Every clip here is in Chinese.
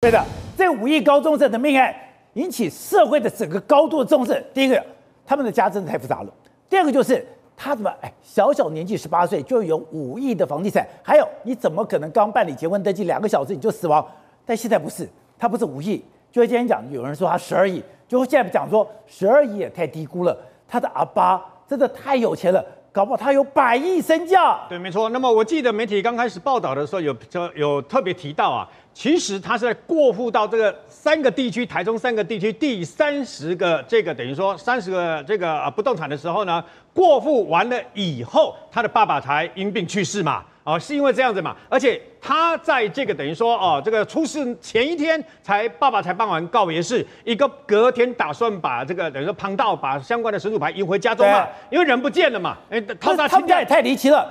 对的，这五亿高中生的命案引起社会的整个高度的重视。第一个，他们的家真的太复杂了；第二个就是他怎么哎，小小年纪十八岁就有五亿的房地产，还有你怎么可能刚办理结婚登记两个小时你就死亡？但现在不是，他不是五亿，就今天讲有人说他十二亿，就现在讲说十二亿也太低估了，他的阿爸真的太有钱了。搞不好他有百亿身价。对，没错。那么我记得媒体刚开始报道的时候有，有有特别提到啊，其实他是在过户到这个三个地区，台中三个地区第三十个这个等于说三十个这个啊不动产的时候呢，过户完了以后，他的爸爸才因病去世嘛。哦，是因为这样子嘛？而且他在这个等于说哦，这个出事前一天才爸爸才办完告别式，一个隔天打算把这个等于说庞道把相关的神主牌移回家中嘛，因为人不见了嘛。哎，他他们家也太离奇了。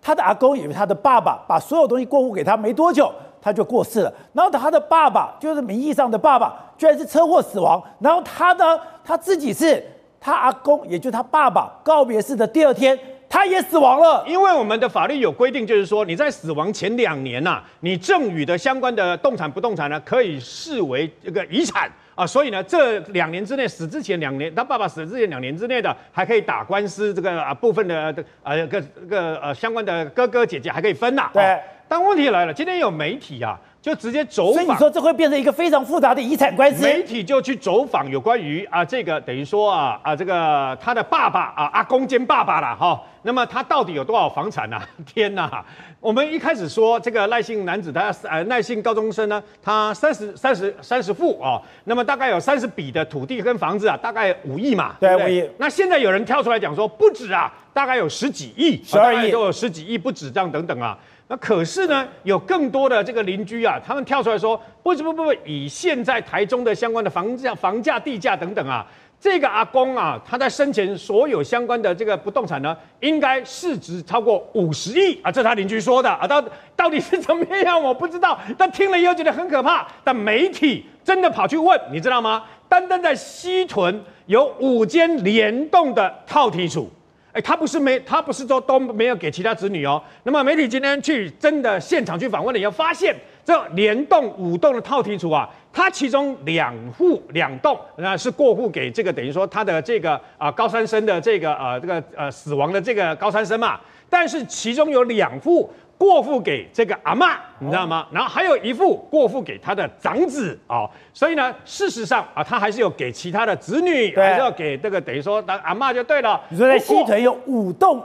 他的阿公以为他的爸爸把所有东西过户给他，没多久他就过世了。然后他的爸爸就是名义上的爸爸，居然是车祸死亡。然后他呢，他自己是他阿公，也就是他爸爸告别式的第二天。他也死亡了，因为我们的法律有规定，就是说你在死亡前两年呐、啊，你赠与的相关的动产不动产呢，可以视为这个遗产啊，所以呢，这两年之内死之前两年，他爸爸死之前两年之内的，还可以打官司，这个啊部分的呃个个呃相关的哥哥姐姐还可以分呐、啊。对，但问题来了，今天有媒体啊。就直接走访，所以你说这会变成一个非常复杂的遗产关系。媒体就去走访有关于啊这个等于说啊啊这个他的爸爸啊阿公兼爸爸了哈，那么他到底有多少房产呢、啊？天哪！我们一开始说这个赖姓男子他呃赖姓高中生呢，他三十三十三十户哦，那么大概有三十笔的土地跟房子啊，大概五亿嘛，对，五亿。那现在有人跳出来讲说不止啊，大概有十几亿，十二亿都有十几亿不止这样等等啊。那可是呢，有更多的这个邻居啊，他们跳出来说，不不不不，以现在台中的相关的房价、房价、地价等等啊，这个阿公啊，他在生前所有相关的这个不动产呢，应该市值超过五十亿啊，这他邻居说的啊，到到底是怎么样，我不知道，但听了以后觉得很可怕。但媒体真的跑去问，你知道吗？单单在西屯有五间联动的套体处。哎，他不是没，他不是说都没有给其他子女哦。那么媒体今天去真的现场去访问了以后，发现这连栋五栋的套体处啊，它其中两户两栋那是过户给这个等于说他的这个啊高三生的这个呃这个呃死亡的这个高三生嘛，但是其中有两户。过户给这个阿嬷，你知道吗？然后还有一户过户给他的长子哦，所以呢，事实上啊，他还是有给其他的子女，还是要给这个等于说当阿嬷就对了。你说在西屯有五栋，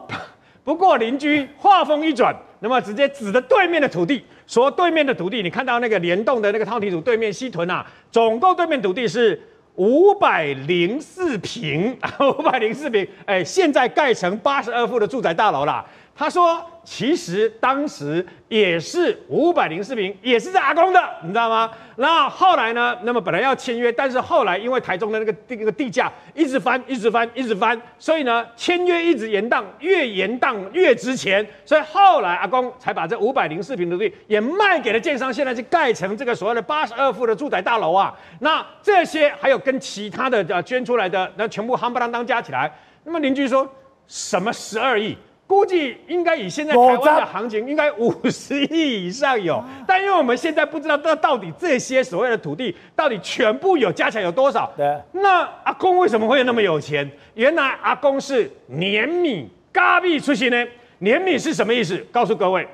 不过邻居话锋一转，那么直接指着对面的土地说：对面的土地，你看到那个联动的那个套体组对面西屯啊，总共对面土地是五百零四平，五百零四平，哎，现在盖成八十二户的住宅大楼啦。他说。其实当时也是五百零四坪，也是在阿公的，你知道吗？那后来呢？那么本来要签约，但是后来因为台中的那个那个地价一直翻，一直翻，一直翻，所以呢，签约一直延宕，越延宕越值钱，所以后来阿公才把这五百零四平的地也卖给了建商，现在是盖成这个所谓的八十二户的住宅大楼啊。那这些还有跟其他的呃捐出来的，那全部夯不啷当加起来，那么邻居说什么十二亿？估计应该以现在台湾的行情，应该五十亿以上有。但因为我们现在不知道这到底这些所谓的土地到底全部有加起来有多少。对。那阿公为什么会有那么有钱？原来阿公是碾米咖币出身呢。碾米是什么意思？告诉各位，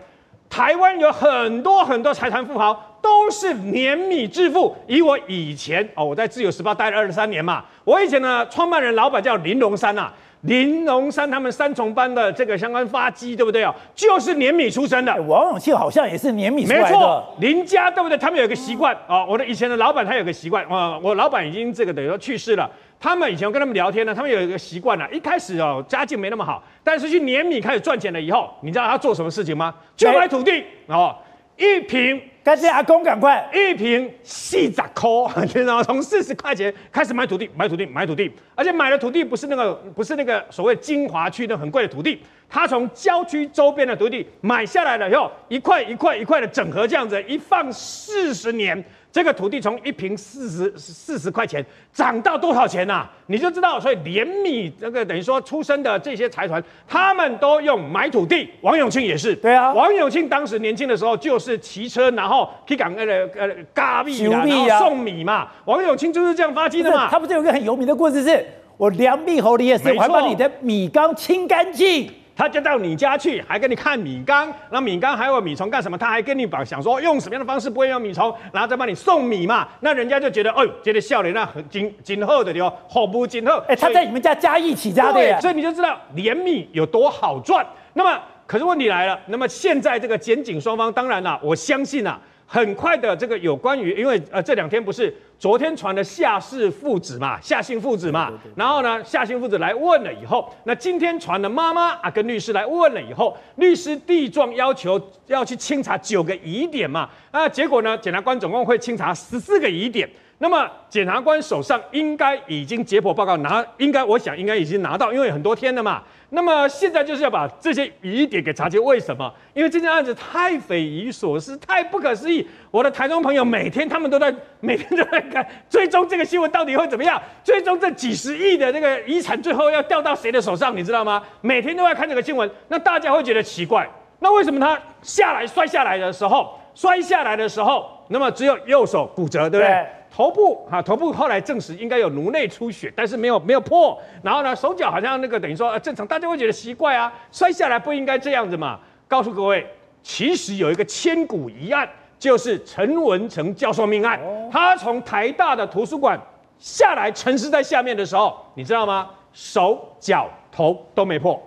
台湾有很多很多财团富豪都是碾米致富。以我以前哦，我在自由时报待了二十三年嘛，我以前呢创办人老板叫林龙山呐、啊。林龙山他们三重班的这个相关发迹，对不对啊？就是碾米出身的。王永庆好像也是碾米出来的。没错，林家对不对？他们有一个习惯啊，我的以前的老板他有个习惯啊，我老板已经这个等于说去世了。他们以前我跟他们聊天呢，他们有一个习惯啊，一开始哦家境没那么好，但是去碾米开始赚钱了以后，你知道他做什么事情吗？就买土地哦，一坪。感谢阿公赶快一瓶四十块，你知道吗？从四十块钱开始买土地，买土地，买土地，而且买的土地不是那个，不是那个所谓精华区的很贵的土地，他从郊区周边的土地买下来了以后，一块一块一块的整合这样子，一放四十年，这个土地从一平四十四十块钱涨到多少钱呐、啊？你就知道，所以连米这个等于说出生的这些财团，他们都用买土地。王永庆也是，对啊，王永庆当时年轻的时候就是骑车，然后去港呃呃咖币啊，然后送米嘛。王永庆就是这样发迹的嘛。他不是有一个很有名的故事是，是我良币猴的也是，我还把你的米缸清干净。他就到你家去，还给你看米缸，那米缸还有米虫干什么？他还跟你讲，想说用什么样的方式不会有米虫，然后再帮你送米嘛。那人家就觉得，哎呦，觉得笑脸那很今今后的哟，好不今后。哎，他在你们家嘉义起家的，所以你就知道连米有多好赚。那么，可是问题来了，那么现在这个检警双方，当然了，我相信啊。很快的，这个有关于，因为呃这两天不是昨天传的夏氏父子嘛，夏姓父子嘛，然后呢夏姓父子来问了以后，那今天传的妈妈啊跟律师来问了以后，律师递状要求要去清查九个疑点嘛，那结果呢检察官总共会清查十四个疑点，那么检察官手上应该已经解剖报告拿，应该我想应该已经拿到，因为很多天了嘛。那么现在就是要把这些疑点给查清，为什么？因为这件案子太匪夷所思，太不可思议。我的台中朋友每天他们都在 每天都在看，追踪这个新闻到底会怎么样？追踪这几十亿的那个遗产最后要掉到谁的手上？你知道吗？每天都在看这个新闻，那大家会觉得奇怪，那为什么他下来摔下来的时候，摔下来的时候，那么只有右手骨折，对不？对头部哈，头部后来证实应该有颅内出血，但是没有没有破。然后呢，手脚好像那个等于说正常，大家会觉得奇怪啊，摔下来不应该这样子嘛？告诉各位，其实有一个千古疑案，就是陈文成教授命案。他从台大的图书馆下来，沉尸在下面的时候，你知道吗？手脚头都没破，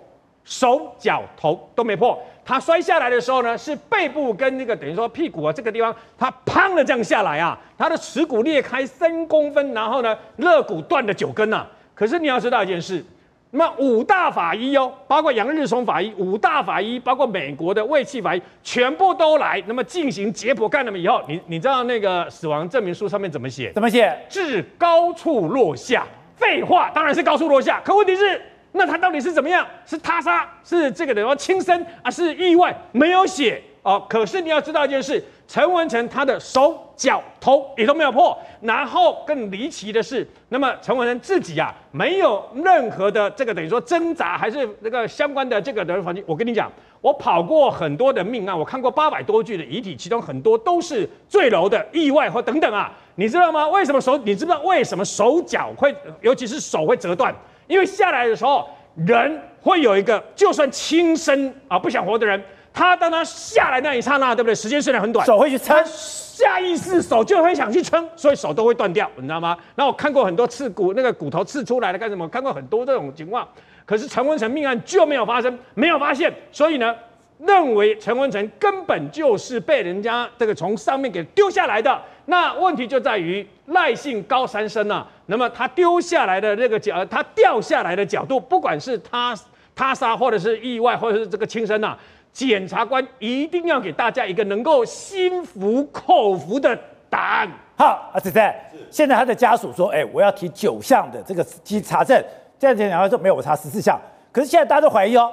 手脚头都没破。他摔下来的时候呢，是背部跟那个等于说屁股啊这个地方，他砰的这样下来啊，他的耻骨裂开三公分，然后呢，肋骨断了九根呐、啊。可是你要知道一件事，那么五大法医哦，包括杨日松法医，五大法医，包括美国的卫气法医，全部都来，那么进行解剖，干了么以后，你你知道那个死亡证明书上面怎么写？怎么写？致高处落下。废话，当然是高处落下。可问题是。那他到底是怎么样？是他杀？是这个人说轻生啊？是意外？没有血哦。可是你要知道一件事：陈文成他的手脚头也都没有破。然后更离奇的是，那么陈文成自己啊，没有任何的这个等于说挣扎，还是那个相关的这个人环境。我跟你讲，我跑过很多的命案，我看过八百多具的遗体，其中很多都是坠楼的意外或等等啊。你知道吗？为什么手？你知道为什么手脚会，尤其是手会折断？因为下来的时候，人会有一个，就算轻生啊，不想活的人，他当他下来那一刹那，对不对？时间虽然很短，手会去撑，下意识手就会想去撑，所以手都会断掉，你知道吗？然后我看过很多刺骨，那个骨头刺出来了干什么？看过很多这种情况，可是陈文成命案就没有发生，没有发现，所以呢，认为陈文成根本就是被人家这个从上面给丢下来的。那问题就在于赖姓高三生啊，那么他丢下来的那个角，他掉下来的角度，不管是他他杀或者是意外或者是这个轻生啊，检察官一定要给大家一个能够心服口服的答案。好，阿仔仔，现在他的家属说，哎，我要提九项的这个基查证，这样检察官说没有，我查十四项，可是现在大家都怀疑哦。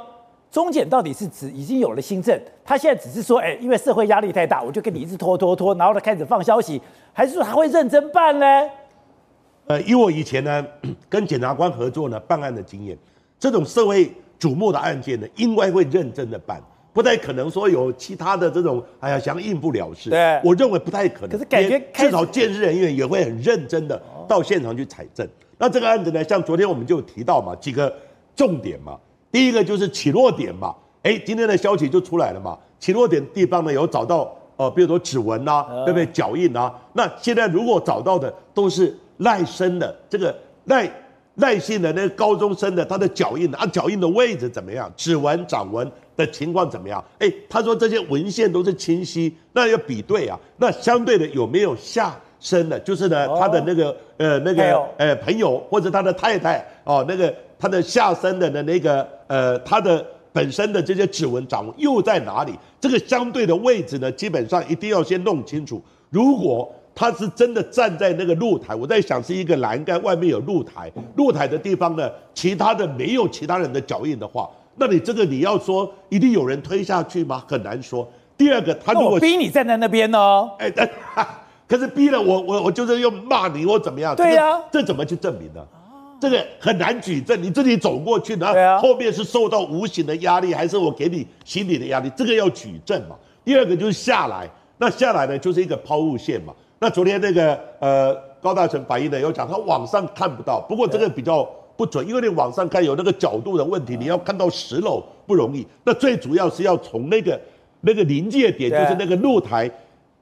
中检到底是指已经有了新政，他现在只是说，哎，因为社会压力太大，我就跟你一直拖拖拖，然后他开始放消息，还是说他会认真办呢？呃，以我以前呢跟检察官合作呢办案的经验，这种社会瞩目的案件呢，应该会认真的办，不太可能说有其他的这种，哎呀想应付了事。对，我认为不太可能。可是感觉至少鉴识人员也会很认真的到现场去采证。那这个案子呢，像昨天我们就提到嘛，几个重点嘛。第一个就是起落点嘛，哎，今天的消息就出来了嘛。起落点地方呢，有找到呃，比如说指纹呐，对不对？脚印呐。那现在如果找到的都是赖生的这个赖赖姓的那个高中生的他的脚印啊，脚印的位置怎么样？指纹、掌纹的情况怎么样？哎，他说这些文献都是清晰，那要比对啊。那相对的有没有下生的？就是呢，他的那个呃那个呃朋友或者他的太太哦，那个。他的下身的的那个呃，他的本身的这些指纹掌握又在哪里？这个相对的位置呢，基本上一定要先弄清楚。如果他是真的站在那个露台，我在想是一个栏杆外面有露台，露台的地方呢，其他的没有其他人的脚印的话，那你这个你要说一定有人推下去吗？很难说。第二个，他如果逼你站在那边呢？哎，可是逼了我，我我就是用骂你，我怎么样？对呀、啊，这怎么去证明呢？这个很难举证，你自己走过去，然后后面是受到无形的压力，还是我给你心理的压力？这个要举证嘛。第二个就是下来，那下来呢就是一个抛物线嘛。那昨天那个呃高大成反映的有讲，他网上看不到，不过这个比较不准，因为你网上看有那个角度的问题，你要看到十楼不容易。那最主要是要从那个那个临界点，就是那个露台，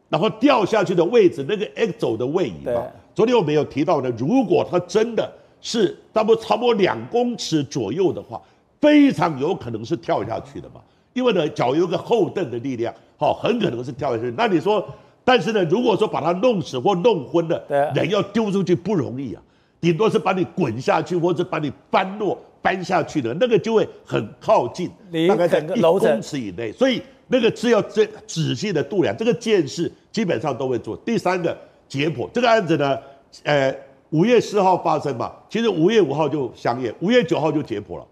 然后掉下去的位置，那个 X 轴的位移嘛。昨天我们有提到的，如果他真的。是差不多差不多两公尺左右的话，非常有可能是跳下去的嘛，因为呢脚有个后蹬的力量，好，很可能是跳下去。那你说，但是呢，如果说把它弄死或弄昏了，人要丢出去不容易啊，顶多是把你滚下去，或者把你翻落搬下去的，那个就会很靠近，大概在一公尺以内，所以那个是要这仔细的度量，这个见识基本上都会做。第三个解剖这个案子呢，呃。五月四号发生嘛，其实五月五号就相验，五月九号就解剖了，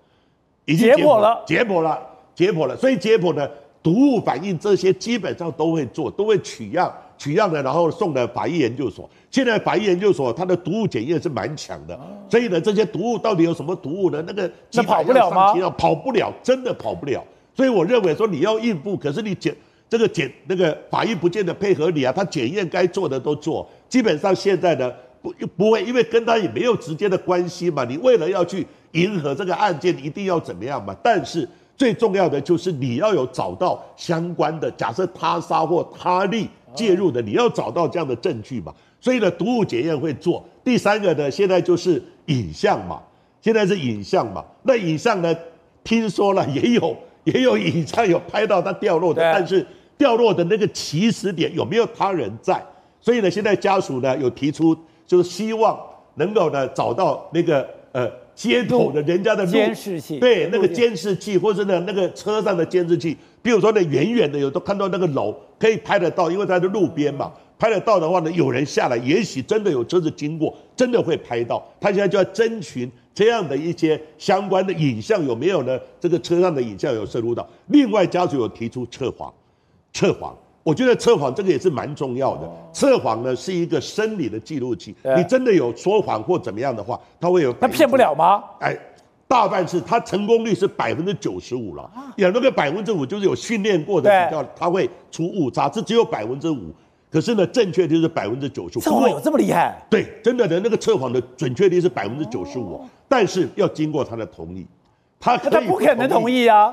已经解剖了，解剖了，解剖了。所以解剖呢，毒物反应这些基本上都会做，都会取样，取样的，然后送到法医研究所。现在法医研究所它的毒物检验是蛮强的，所以呢，这些毒物到底有什么毒物呢？那个那跑不了吗？跑不了，真的跑不了。所以我认为说你要应付，可是你检这个检那个法医不见得配合你啊，他检验该做的都做。基本上现在呢。不不会，因为跟他也没有直接的关系嘛。你为了要去迎合这个案件，一定要怎么样嘛？但是最重要的就是你要有找到相关的，假设他杀或他力介入的，你要找到这样的证据嘛。所以呢，毒物检验会做。第三个呢，现在就是影像嘛，现在是影像嘛。那影像呢，听说了也有也有影像有拍到他掉落的，但是掉落的那个起始点有没有他人在？所以呢，现在家属呢有提出。就是希望能够呢找到那个呃街头的人家的监视器，对那个监视器，或者呢那个车上的监视器，比如说呢远远的有都看到那个楼可以拍得到，因为在这路边嘛，拍得到的话呢，有人下来，也许真的有车子经过，真的会拍到。他现在就要征询这样的一些相关的影像有没有呢？这个车上的影像有摄入到。另外家属有提出测谎，测谎。我觉得测谎这个也是蛮重要的。测谎呢是一个生理的记录器，你真的有说谎或怎么样的话，他会有。他骗不了吗？哎，大半是他成功率是百分之九十五了。有那个百分之五就是有训练过的比较，他会出误差，这只有百分之五。可是呢，正确率是百分之九十五。测谎有这么厉害？对，真的的那个测谎的准确率是百分之九十五，但是要经过他的同意，他。他不可能同意啊。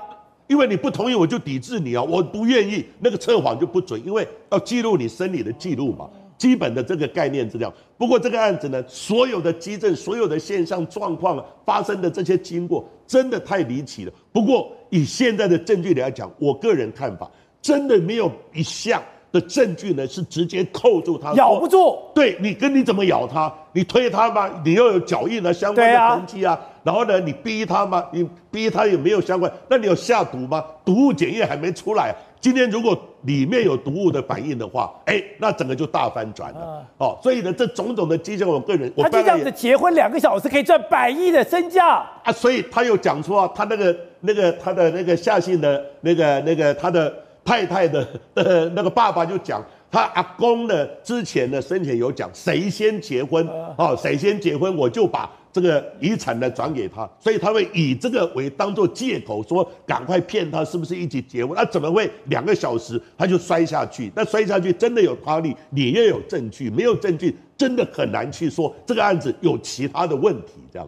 因为你不同意，我就抵制你啊！我不愿意，那个测谎就不准，因为要记录你生理的记录嘛，基本的这个概念资料。不过这个案子呢，所有的基证、所有的现象状况发生的这些经过，真的太离奇了。不过以现在的证据来讲，我个人看法，真的没有一项的证据呢是直接扣住他，咬不住。对，你跟你怎么咬他？你推他吗？你又有脚印啊相关的痕迹啊。然后呢，你逼他吗？你逼他有没有相关？那你有下毒吗？毒物检验还没出来。今天如果里面有毒物的反应的话，哎，那整个就大翻转了。哦，所以呢，这种种的迹象，我个人，他就这样子结婚两个小时可以赚百亿的身价啊！所以他又讲出啊，他那个那个他的那个夏姓的那个那个他的太太的呃那个爸爸就讲，他阿公呢之前呢生前有讲，谁先结婚哦，谁先结婚我就把。这个遗产呢转给他，所以他会以这个为当做借口，说赶快骗他是不是一起结婚？那怎么会两个小时他就摔下去？那摔下去真的有他力，你要有证据，没有证据真的很难去说这个案子有其他的问题这样。